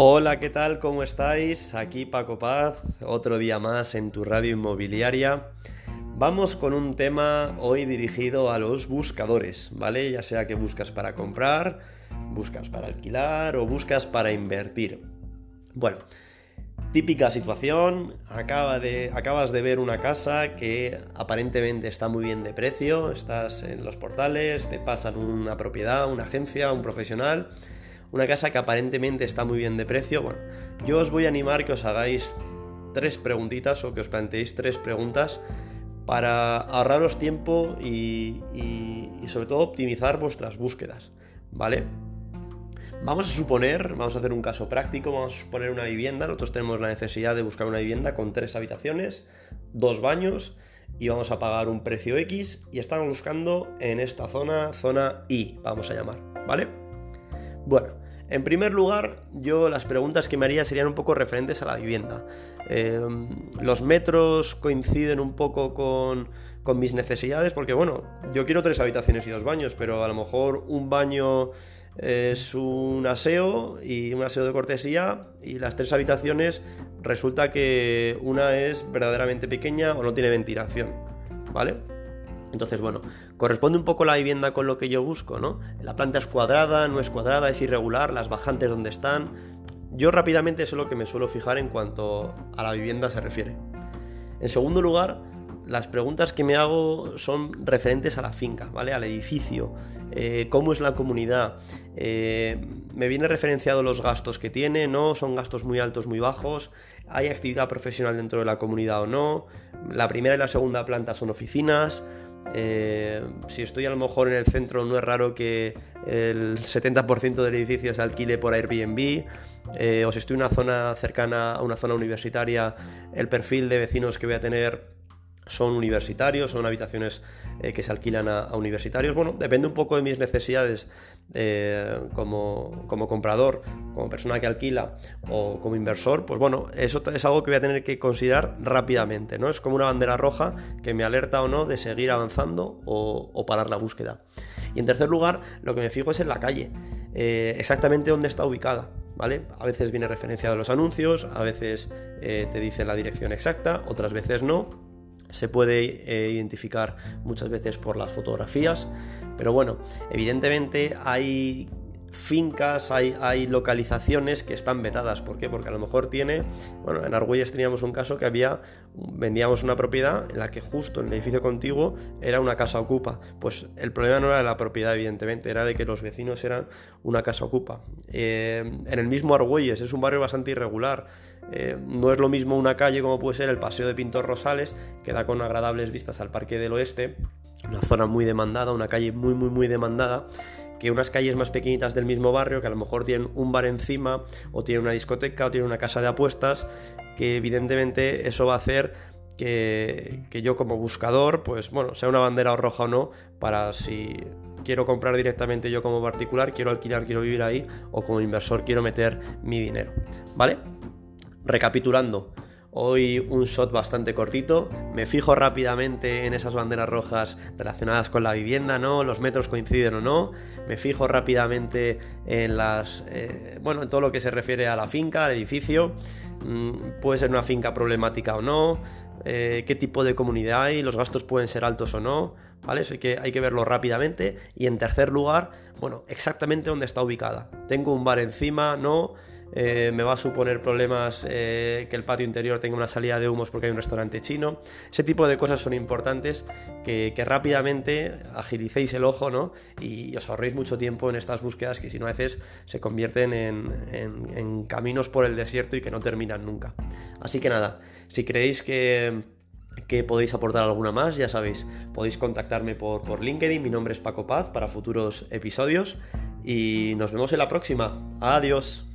Hola, ¿qué tal? ¿Cómo estáis? Aquí Paco Paz, otro día más en tu radio inmobiliaria. Vamos con un tema hoy dirigido a los buscadores, ¿vale? Ya sea que buscas para comprar, buscas para alquilar o buscas para invertir. Bueno, típica situación, acabas de ver una casa que aparentemente está muy bien de precio, estás en los portales, te pasan una propiedad, una agencia, un profesional una casa que aparentemente está muy bien de precio. Bueno, yo os voy a animar que os hagáis tres preguntitas o que os planteéis tres preguntas para ahorraros tiempo y, sobre todo optimizar vuestras búsquedas, ¿vale? Vamos a suponer, vamos a hacer un caso práctico, vamos a suponer una vivienda, nosotros tenemos la necesidad de buscar una vivienda con tres habitaciones, dos baños y vamos a pagar un precio X y estamos buscando en esta zona, zona I, vamos a llamar, ¿vale? Bueno, en primer lugar, yo las preguntas que me haría serían un poco referentes a la vivienda. Em, los metros coinciden un poco con, mis necesidades, porque bueno, yo quiero tres habitaciones y dos baños, pero a lo mejor un baño es un aseo y un aseo de cortesía y las tres habitaciones resulta que una es verdaderamente pequeña o no tiene ventilación, ¿vale? Entonces, bueno, corresponde un poco la vivienda con lo que yo busco, ¿no? La planta es cuadrada, no es cuadrada, es irregular, las bajantes donde están. Yo rápidamente eso es lo que me suelo fijar en cuanto a la vivienda se refiere. En segundo lugar, las preguntas que me hago son referentes a la finca, ¿vale? Al edificio, eh, cómo es la comunidad, eh, me viene referenciado los gastos que tiene, ¿no? Son gastos muy altos, muy bajos, hay actividad profesional dentro de la comunidad o no, la primera y la segunda planta son oficinas, eh, si estoy a lo mejor en el centro, no es raro que el 70% del edificio se alquile por Airbnb. Eh, o si estoy en una zona cercana a una zona universitaria, el perfil de vecinos que voy a tener son universitarios, son habitaciones eh, que se alquilan a, universitarios. Bueno, depende un poco de mis necesidades eh, como, comprador, como persona que alquila o como inversor. Pues bueno, eso es algo que voy a tener que considerar rápidamente, ¿no? Es como una bandera roja que me alerta o no de seguir avanzando o, parar la búsqueda. Y en tercer lugar, lo que me fijo es en la calle, eh, exactamente dónde está ubicada. ¿Vale? A veces viene referenciado en los anuncios, a veces te dice la dirección exacta, otras veces no, se puede eh, identificar muchas veces por las fotografías, pero bueno, evidentemente hay fincas, hay, localizaciones que están vetadas. ¿Por qué? Porque a lo mejor tiene, bueno, en Argüelles teníamos un caso que había, vendíamos una propiedad en la que justo en el edificio contiguo era una casa ocupa. Pues el problema no era de la propiedad, evidentemente, era de que los vecinos eran una casa ocupa. Eh, en el mismo Argüelles es un barrio bastante irregular. Eh, no es lo mismo una calle como puede ser el Paseo de Pintor Rosales, que da con agradables vistas al Parque del Oeste, una zona muy demandada, una calle muy, muy, muy demandada que unas calles más pequeñitas del mismo barrio, que a lo mejor tienen un bar encima, o tienen una discoteca, o tienen una casa de apuestas, que evidentemente eso va a hacer que, yo como buscador, pues bueno, sea una bandera roja o no, para si quiero comprar directamente yo como particular, quiero alquilar, quiero vivir ahí, o como inversor quiero meter mi dinero, ¿vale? Recapitulando, Hoy un shot bastante cortito. Me fijo rápidamente en esas banderas rojas relacionadas con la vivienda, ¿no? Los metros coinciden o no. Me fijo rápidamente en las. Eh, bueno, en todo lo que se refiere a la finca, al edificio. Mm, puede ser una finca problemática o no. Eh, qué tipo de comunidad hay, los gastos pueden ser altos o no, ¿vale? Eso hay que, hay que verlo rápidamente. Y en tercer lugar, bueno, exactamente dónde está ubicada. Tengo un bar encima, no. Eh, me va a suponer problemas eh, que el patio interior tenga una salida de humos porque hay un restaurante chino. Ese tipo de cosas son importantes que, rápidamente agilicéis el ojo ¿no? y os ahorréis mucho tiempo en estas búsquedas que si no a veces se convierten en, caminos por el desierto y que no terminan nunca. Así que nada, si creéis que que podéis aportar alguna más, ya sabéis, podéis contactarme por, por LinkedIn, mi nombre es Paco Paz para futuros episodios y nos vemos en la próxima. Adiós.